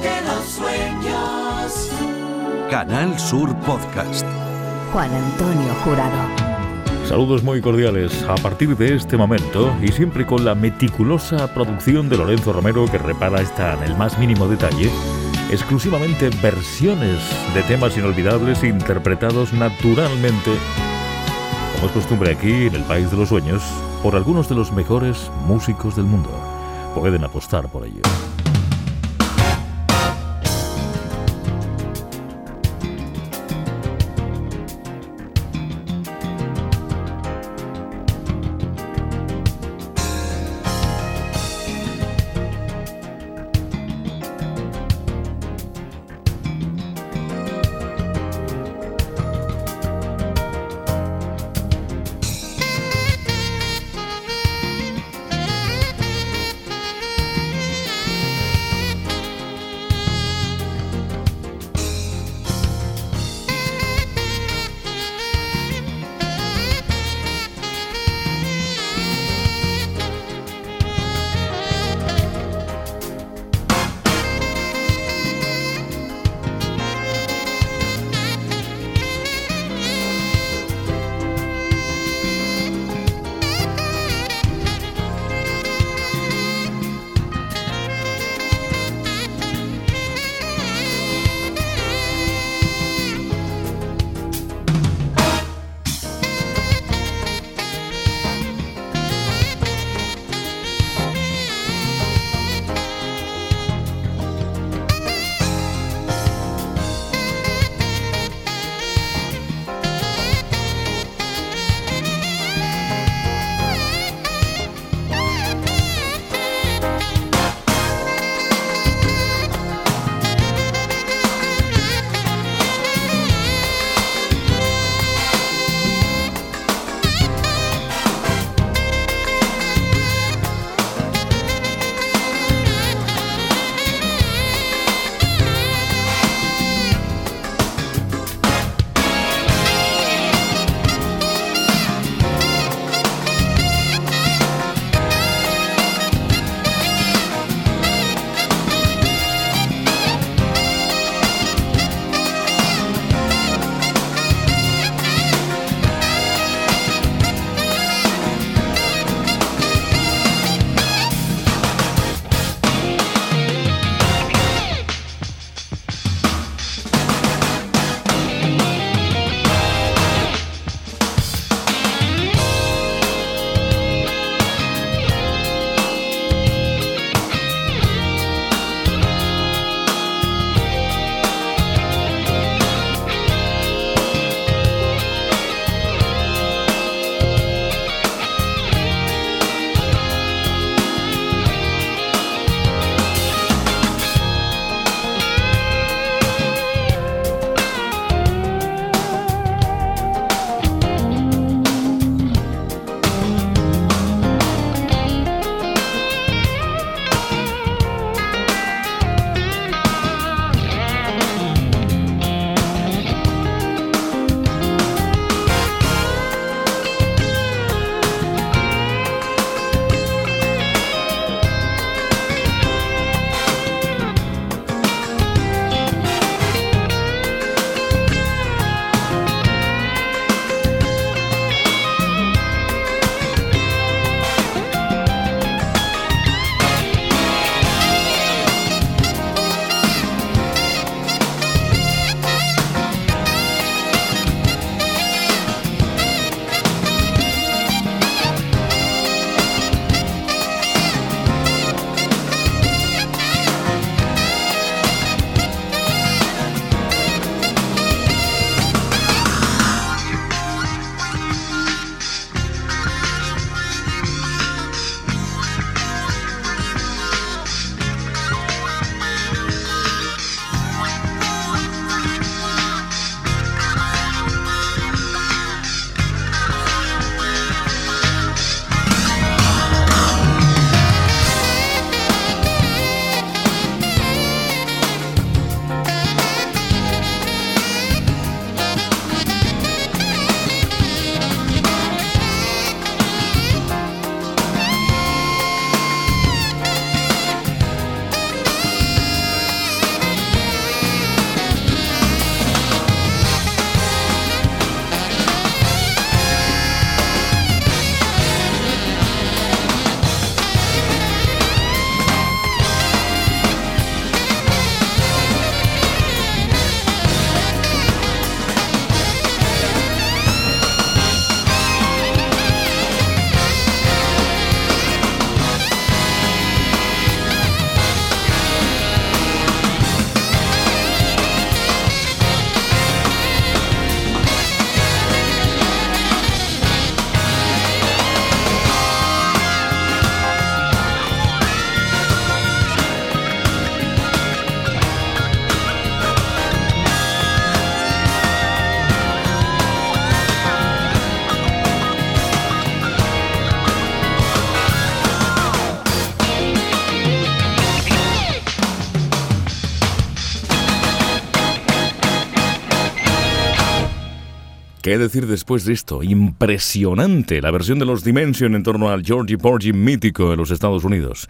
de los sueños. Canal Sur Podcast. Juan Antonio Jurado. Saludos muy cordiales. A partir de este momento, y siempre con la meticulosa producción de Lorenzo Romero que repara esta en el más mínimo detalle, exclusivamente versiones de temas inolvidables interpretados naturalmente, como es costumbre aquí en el País de los Sueños, por algunos de los mejores músicos del mundo. Pueden apostar por ello. ¿Qué decir después de esto? Impresionante la versión de los Dimension en torno al Georgie Porgy mítico de los Estados Unidos.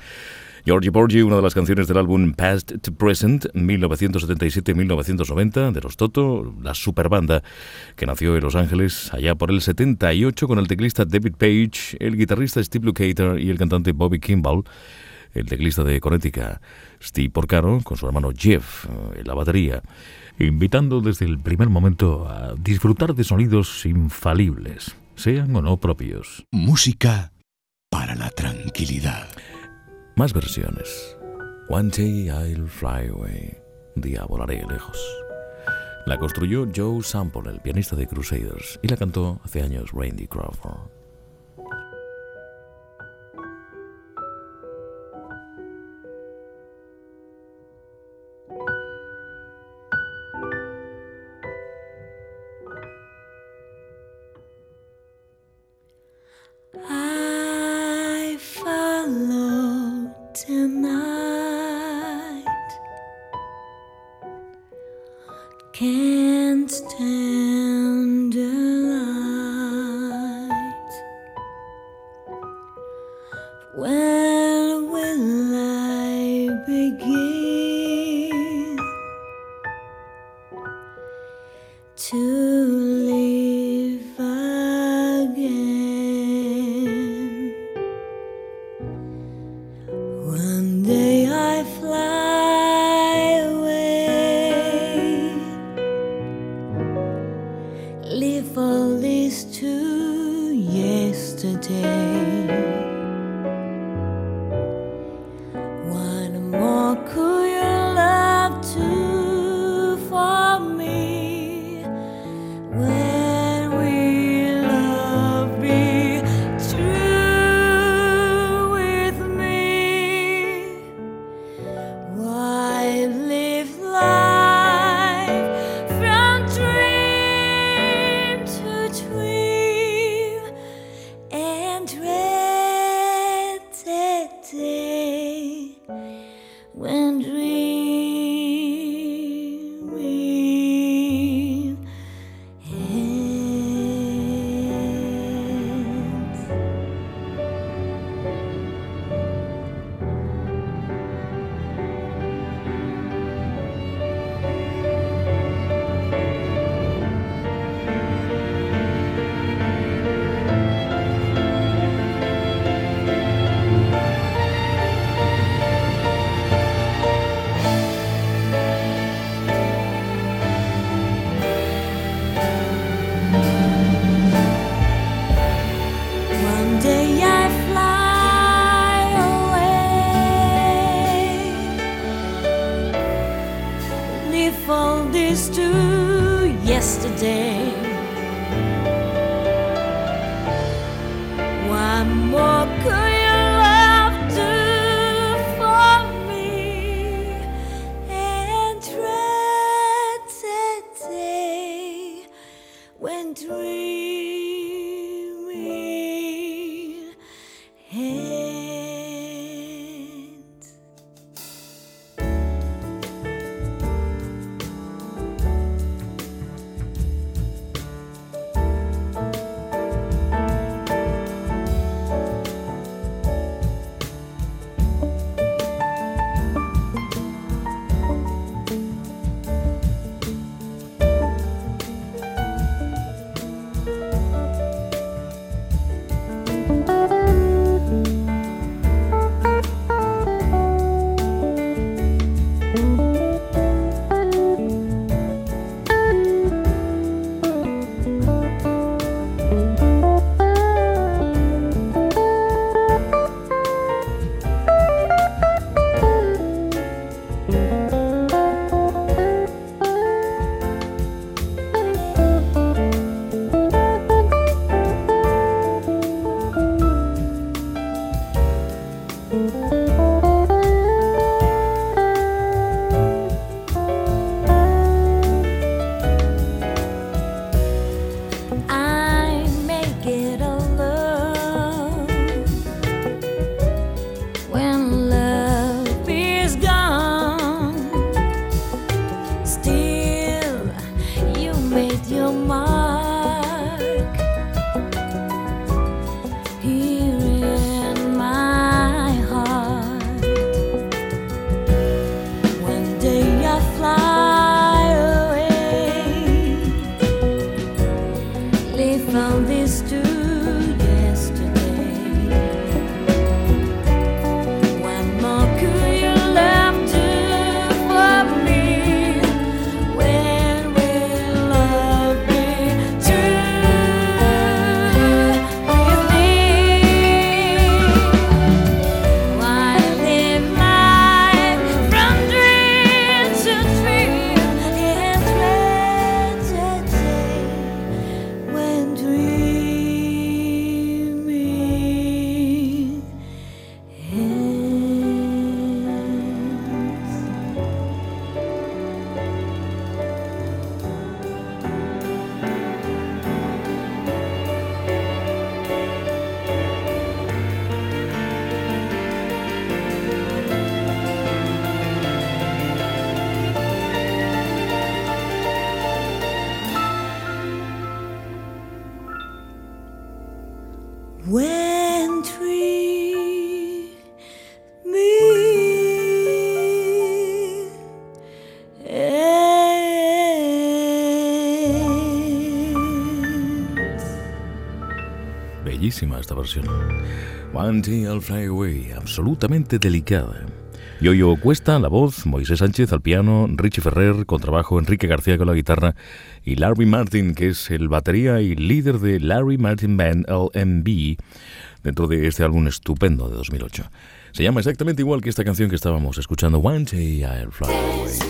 Georgie Porgy, una de las canciones del álbum Past to Present, 1977-1990, de los Toto, la superbanda que nació en Los Ángeles allá por el 78 con el teclista David Page, el guitarrista Steve Lukather y el cantante Bobby Kimball, el teclista de Connecticut, Steve Porcaro, con su hermano Jeff en la batería invitando desde el primer momento a disfrutar de sonidos infalibles, sean o no propios. Música para la tranquilidad. Más versiones. One day I'll fly away. Día volaré lejos. La construyó Joe Sample, el pianista de Crusaders, y la cantó hace años Randy Crawford. Esta versión. One Day I'll Fly Away, absolutamente delicada. Yoyo Cuesta, la voz, Moisés Sánchez al piano, Richie Ferrer, contrabajo, Enrique García con la guitarra y Larry Martin, que es el batería y líder de Larry Martin Band LMB dentro de este álbum estupendo de 2008. Se llama exactamente igual que esta canción que estábamos escuchando, One Day I'll Fly Away.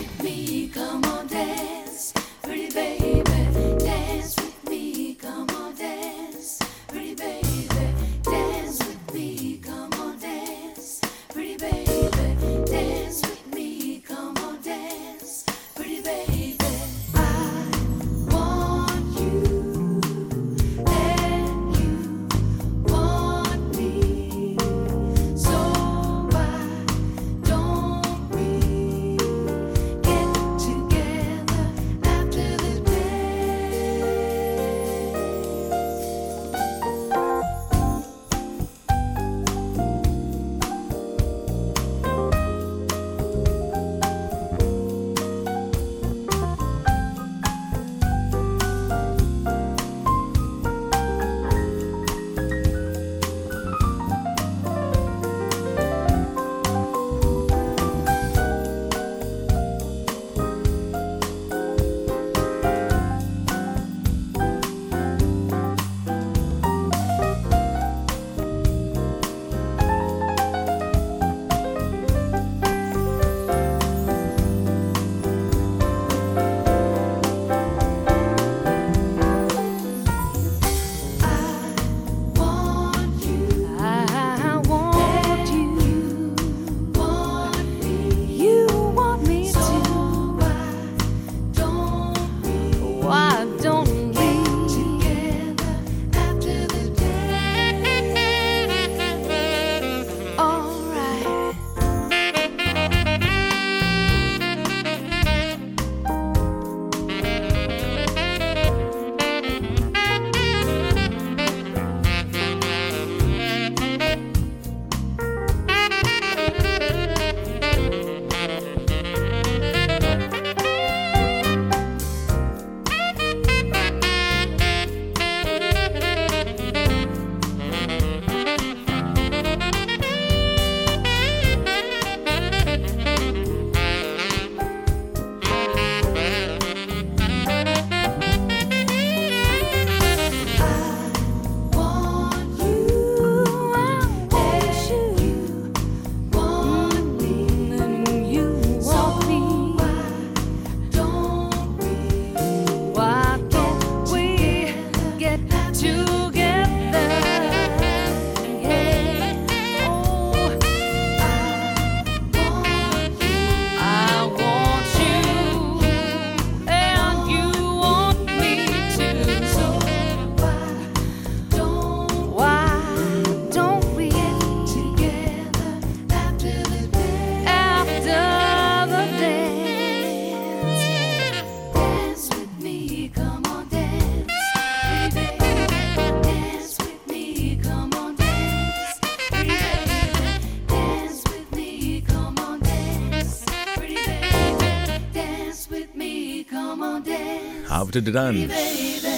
Dance.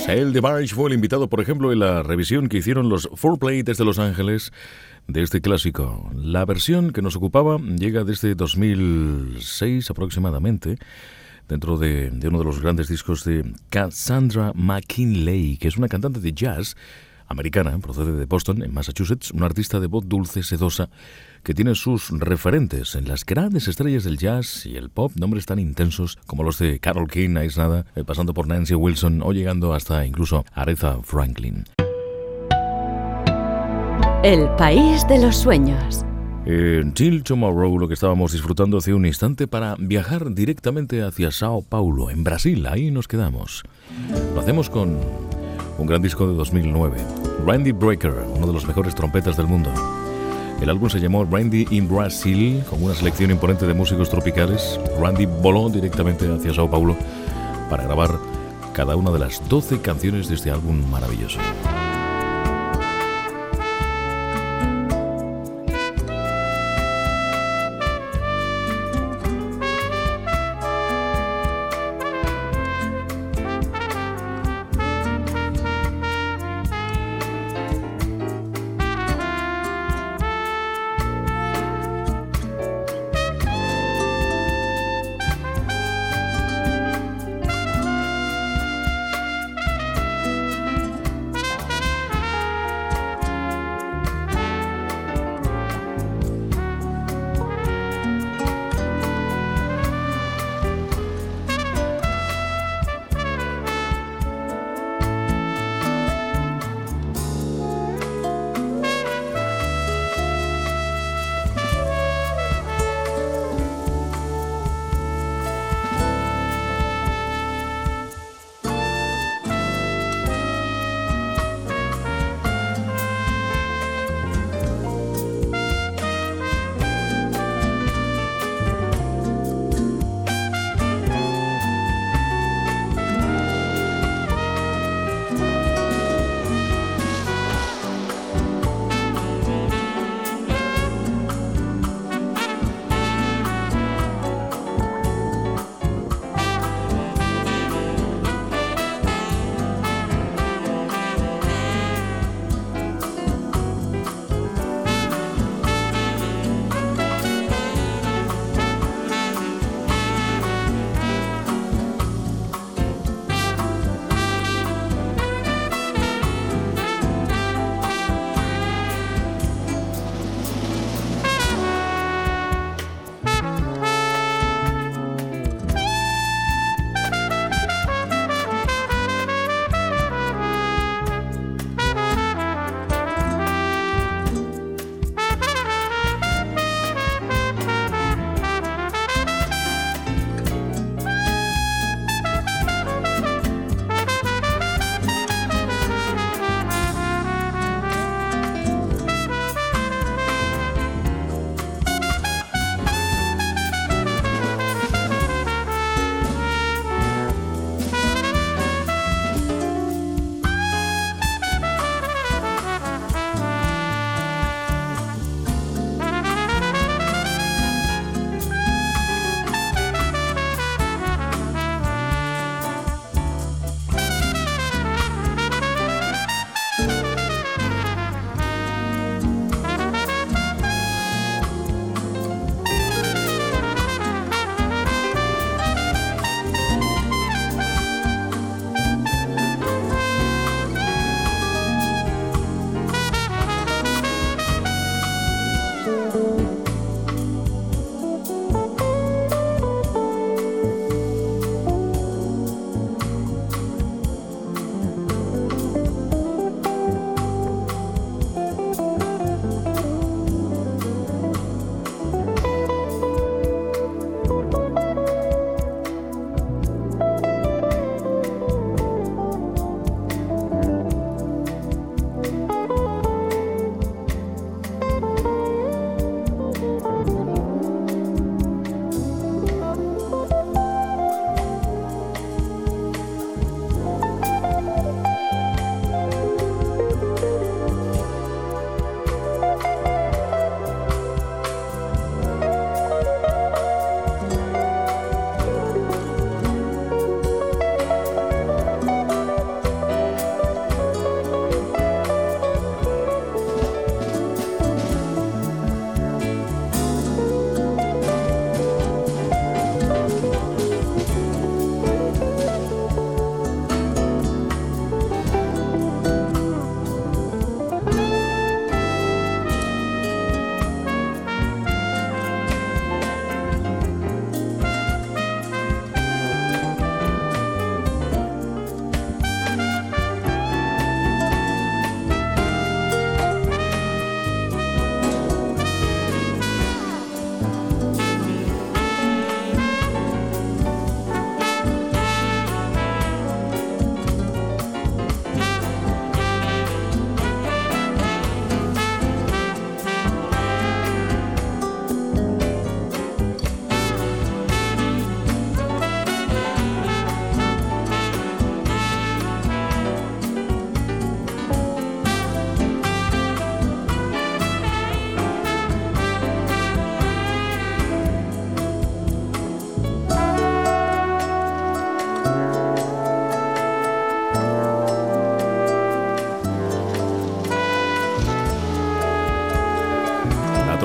El de Barge fue el invitado, por ejemplo, en la revisión que hicieron los Four Play desde Los Ángeles de este clásico. La versión que nos ocupaba llega desde 2006 aproximadamente, dentro de, de uno de los grandes discos de Cassandra McKinley, que es una cantante de jazz americana, procede de Boston, en Massachusetts, una artista de voz dulce, sedosa, que tiene sus referentes en las grandes estrellas del jazz y el pop, nombres tan intensos como los de Carol King, nada, eh, pasando por Nancy Wilson o llegando hasta incluso Aretha Franklin. El país de los sueños. En Till Tomorrow, lo que estábamos disfrutando hace un instante para viajar directamente hacia Sao Paulo, en Brasil, ahí nos quedamos. Lo hacemos con un gran disco de 2009, Randy Breaker, uno de los mejores trompetas del mundo. El álbum se llamó Randy in Brazil, con una selección imponente de músicos tropicales. Randy voló directamente hacia Sao Paulo para grabar cada una de las 12 canciones de este álbum maravilloso.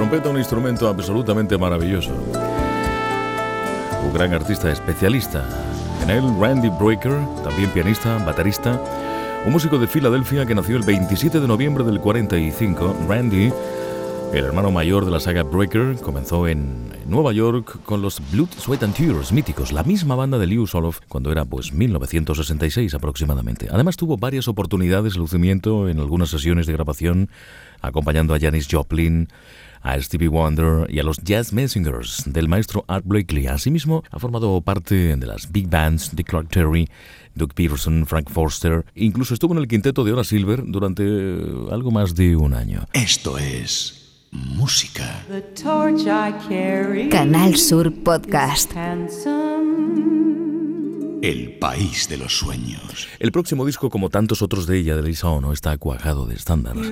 Trompeta un instrumento absolutamente maravilloso. Un gran artista especialista. En él, Randy Breaker, también pianista, baterista, un músico de Filadelfia que nació el 27 de noviembre del 45. Randy, el hermano mayor de la saga Breaker, comenzó en Nueva York con los Blood, Sweat and Tears míticos, la misma banda de Liu Soloff cuando era pues 1966 aproximadamente. Además tuvo varias oportunidades de lucimiento en algunas sesiones de grabación acompañando a Janis Joplin, a Stevie Wonder y a los Jazz Messengers del maestro Art Blakely. Asimismo, ha formado parte de las big bands de Clark Terry, Doug Peterson, Frank Forster. Incluso estuvo en el quinteto de Hora Silver durante algo más de un año. Esto es música. Canal Sur Podcast. El país de los sueños. El próximo disco, como tantos otros de ella, de Lisa Ono, está cuajado de estándares.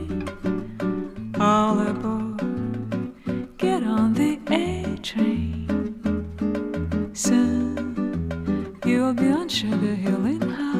All aboard, get on the A train. Soon you'll be on Sugar Hill in take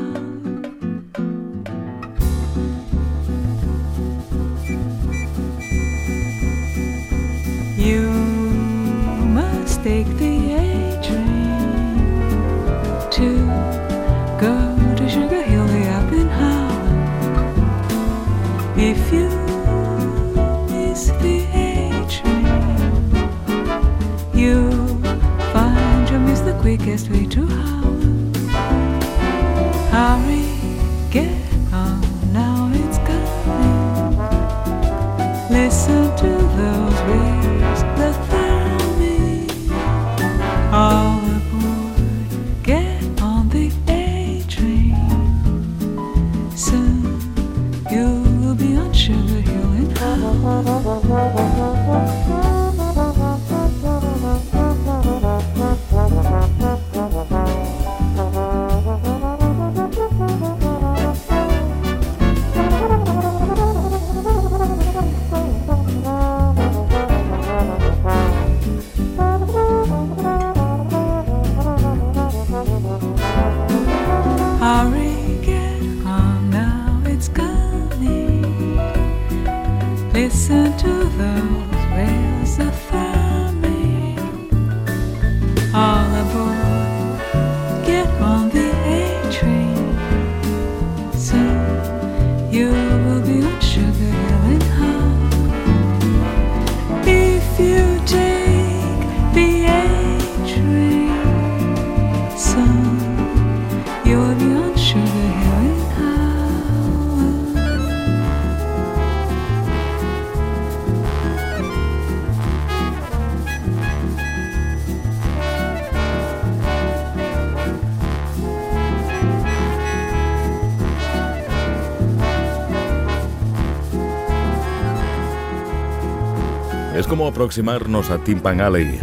aproximarnos a Timpan Alley,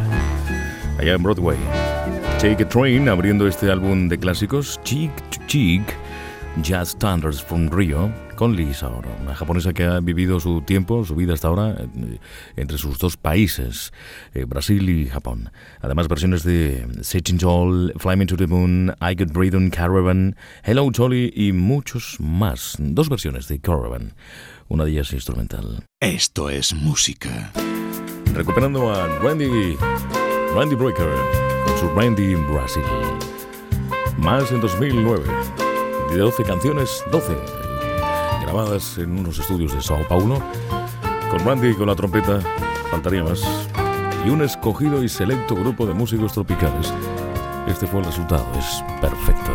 allá en Broadway. Take a Train abriendo este álbum de clásicos, Cheek to Cheek, Jazz Standards from Rio, con Lisa Oro, una japonesa que ha vivido su tiempo, su vida hasta ahora, eh, entre sus dos países, eh, Brasil y Japón. Además, versiones de Sitting Tall, Flying to the Moon, I Get Breathing, Caravan, Hello Jolly y muchos más. Dos versiones de Caravan, una de ellas instrumental. Esto es música recuperando a Randy, Randy Breaker con su Randy in Brasil. Más en 2009, de 12 canciones, 12 grabadas en unos estudios de Sao Paulo, con Randy con la trompeta, faltaría más, y un escogido y selecto grupo de músicos tropicales. Este fue el resultado, es perfecto.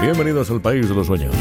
Bienvenidos al país de los sueños.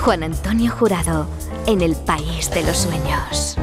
Juan Antonio Jurado en el País de los Sueños.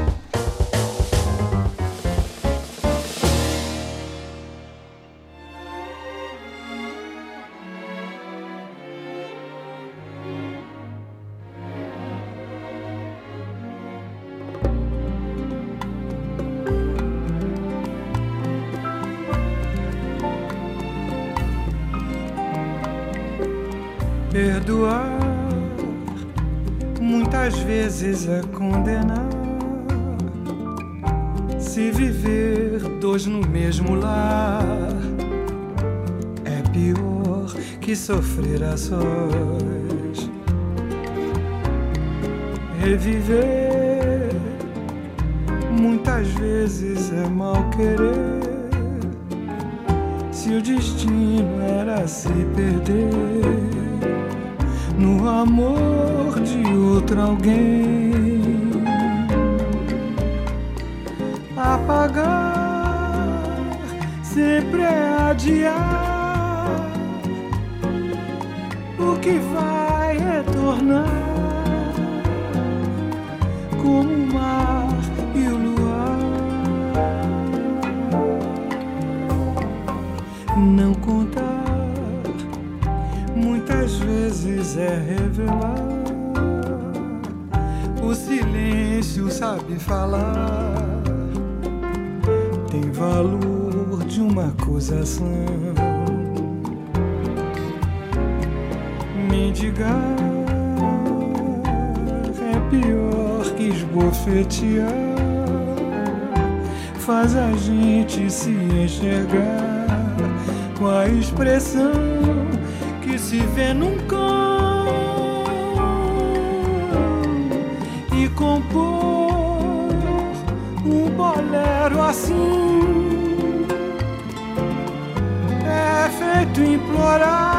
Valor de uma acusação. Mendigar é pior que esbofetear, faz a gente se enxergar com a expressão que se vê num cão e compor bolero assim. É feito implorar.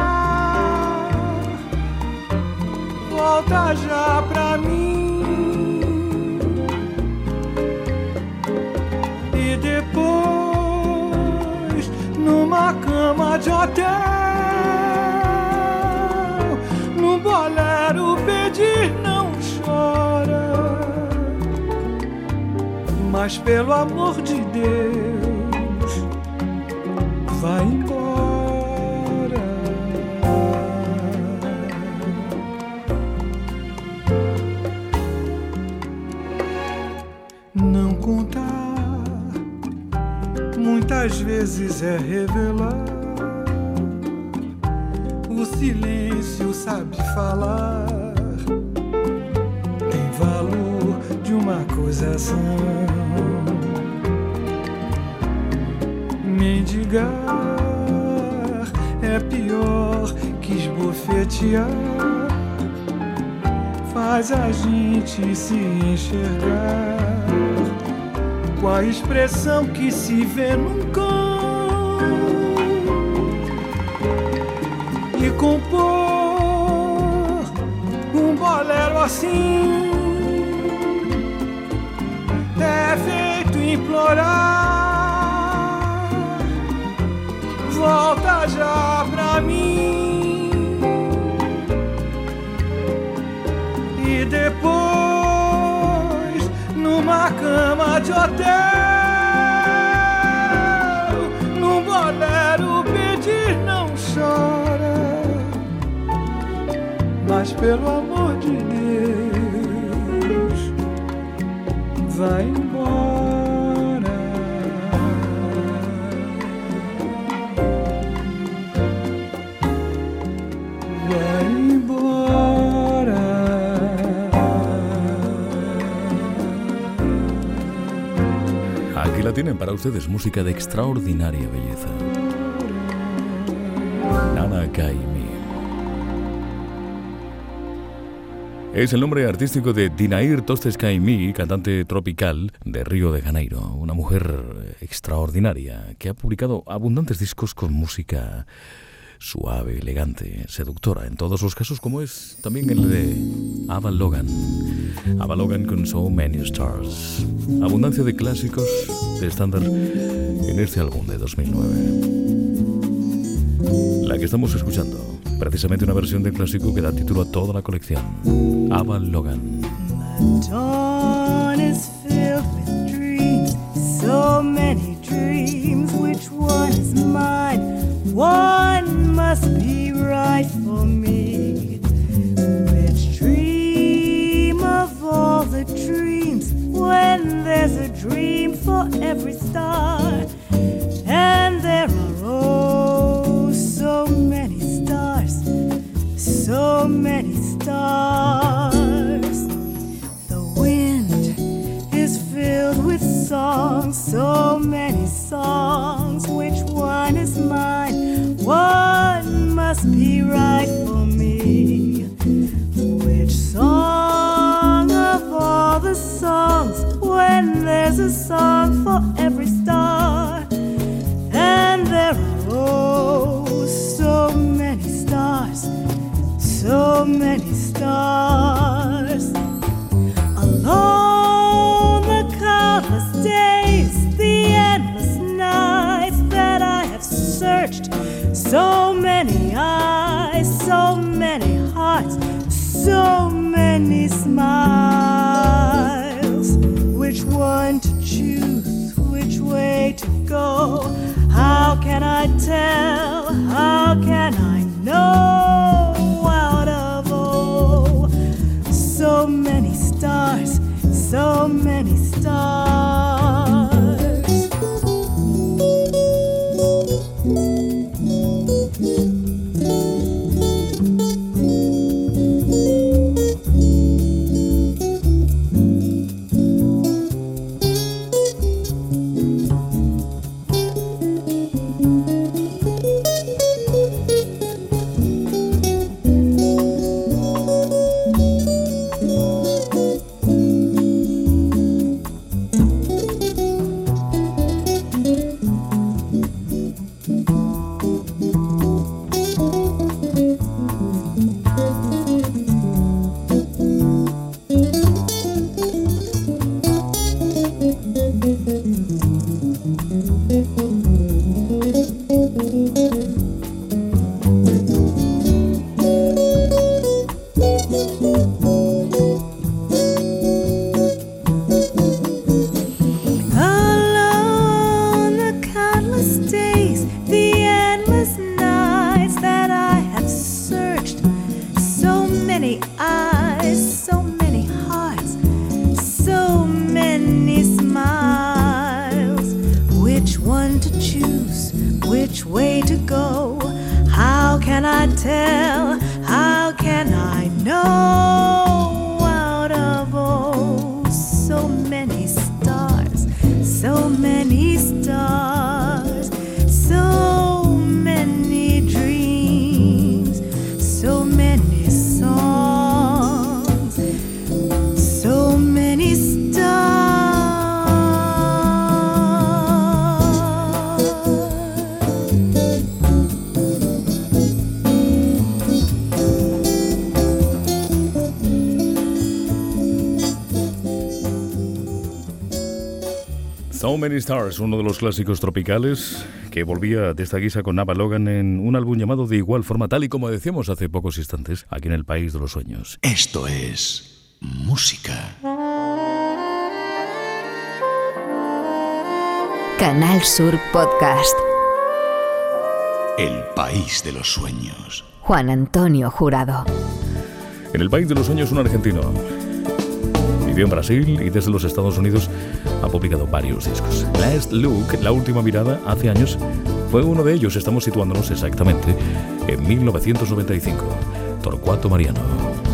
Volta já pra mim. E depois numa cama de hotel no bolero pedir mas pelo amor de Deus vai embora. Não contar muitas vezes é revelar faz a gente se enxergar com a expressão que se vê num cão e compor um bolero assim. É feito implorar volta já pra mim depois numa cama de hotel num bolero pedir não chora mas pelo amor de Deus vai embora tienen para ustedes, música de extraordinaria belleza. Nana Kaimi. Es el nombre artístico de Dinair Tostes Kaimi, cantante tropical de Río de Janeiro, una mujer extraordinaria que ha publicado abundantes discos con música suave, elegante, seductora en todos los casos, como es también el de Ava Logan. Ava Logan con So Many Stars. Abundancia de clásicos de estándar en este álbum de 2009. La que estamos escuchando precisamente una versión del clásico que da título a toda la colección. Ava Logan. Must be right for me. Which dream of all the dreams? When there's a dream for every star, So Many Stars, uno de los clásicos tropicales que volvía de esta guisa con Nava Logan en un álbum llamado de igual forma, tal y como decíamos hace pocos instantes, aquí en el País de los Sueños. Esto es música. Canal Sur Podcast. El país de los sueños. Juan Antonio Jurado. En el País de los Sueños, un argentino. Vivió en Brasil y desde los Estados Unidos ha publicado varios discos. Last Look, La Última Mirada, hace años, fue uno de ellos. Estamos situándonos exactamente en 1995. Torcuato Mariano.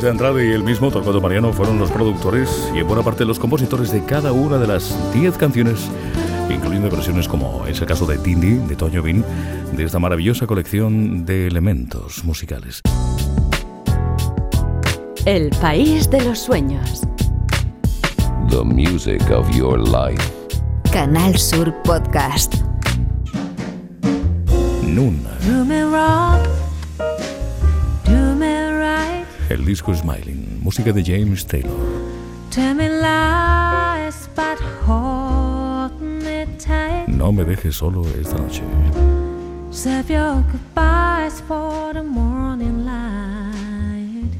Carlos de Andrade y el mismo Torcuato Mariano fueron los productores y en buena parte los compositores de cada una de las 10 canciones, incluyendo versiones como es el caso de Tindy, de Toño Bin, de esta maravillosa colección de elementos musicales. El país de los sueños. The music of your life. Canal Sur Podcast. Nuna. El disco Smiling, música de James Taylor. tell me lies, but hold me tight. No me dejes solo esta noche. Save your goodbyes for the morning light,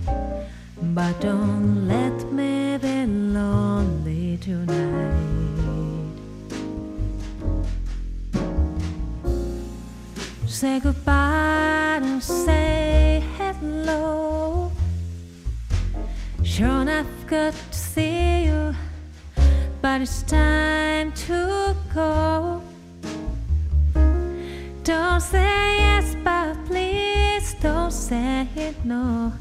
but don't let me be lonely tonight. Say goodbye Sure, to see you, but it's time to go. Don't say yes, but please don't say no.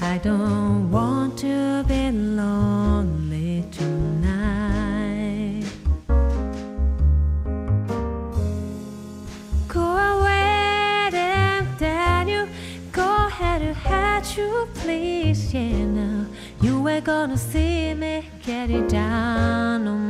I don't want to be lonely gonna see me get it down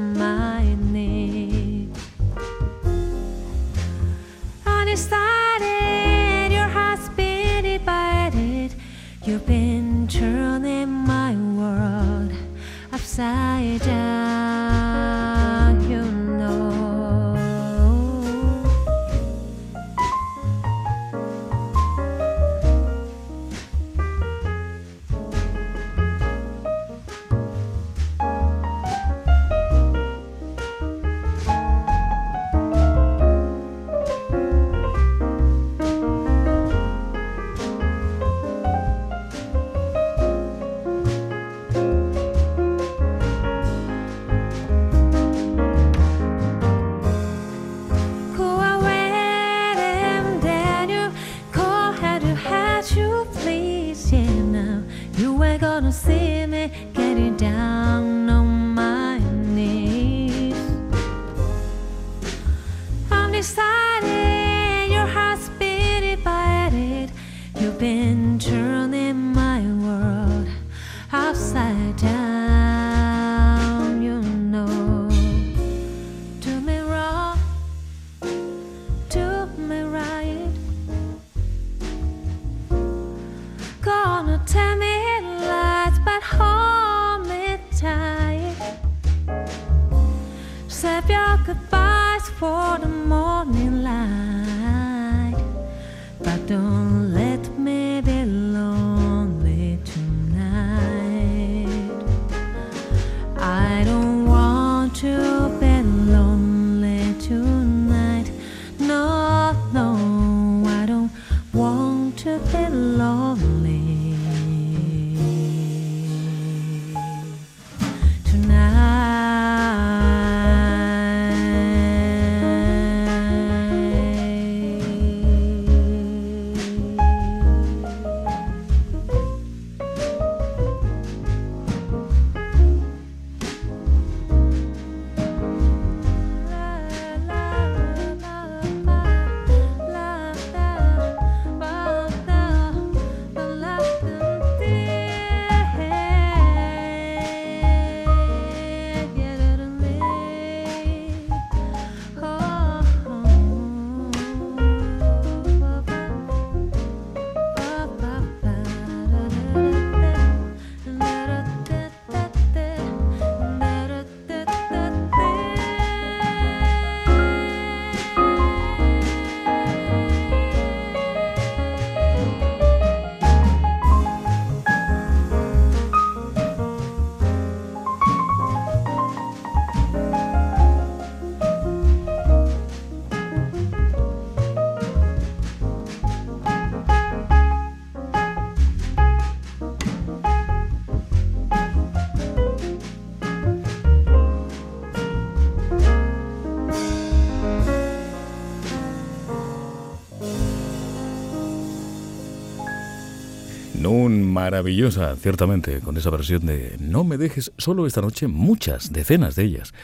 maravillosa, ciertamente, con esa versión de No me dejes solo esta noche, muchas, decenas de ellas,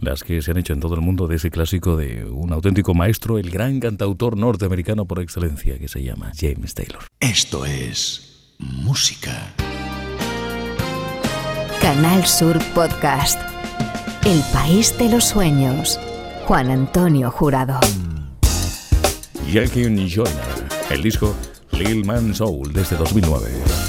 las que se han hecho en todo el mundo de ese clásico de un auténtico maestro, el gran cantautor norteamericano por excelencia, que se llama James Taylor. Esto es música. Canal Sur Podcast. El país de los sueños. Juan Antonio Jurado. Jackie Joyner, el disco Lil Man Soul desde 2009.